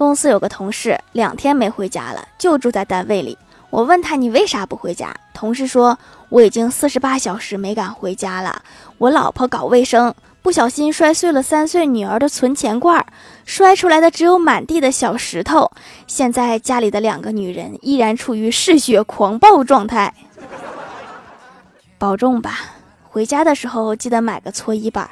公司有个同事两天没回家了，就住在单位里。我问他你为啥不回家？同事说我已经四十八小时没敢回家了。我老婆搞卫生，不小心摔碎了三岁女儿的存钱罐，摔出来的只有满地的小石头。现在家里的两个女人依然处于嗜血狂暴状态。保重吧，回家的时候记得买个搓衣板。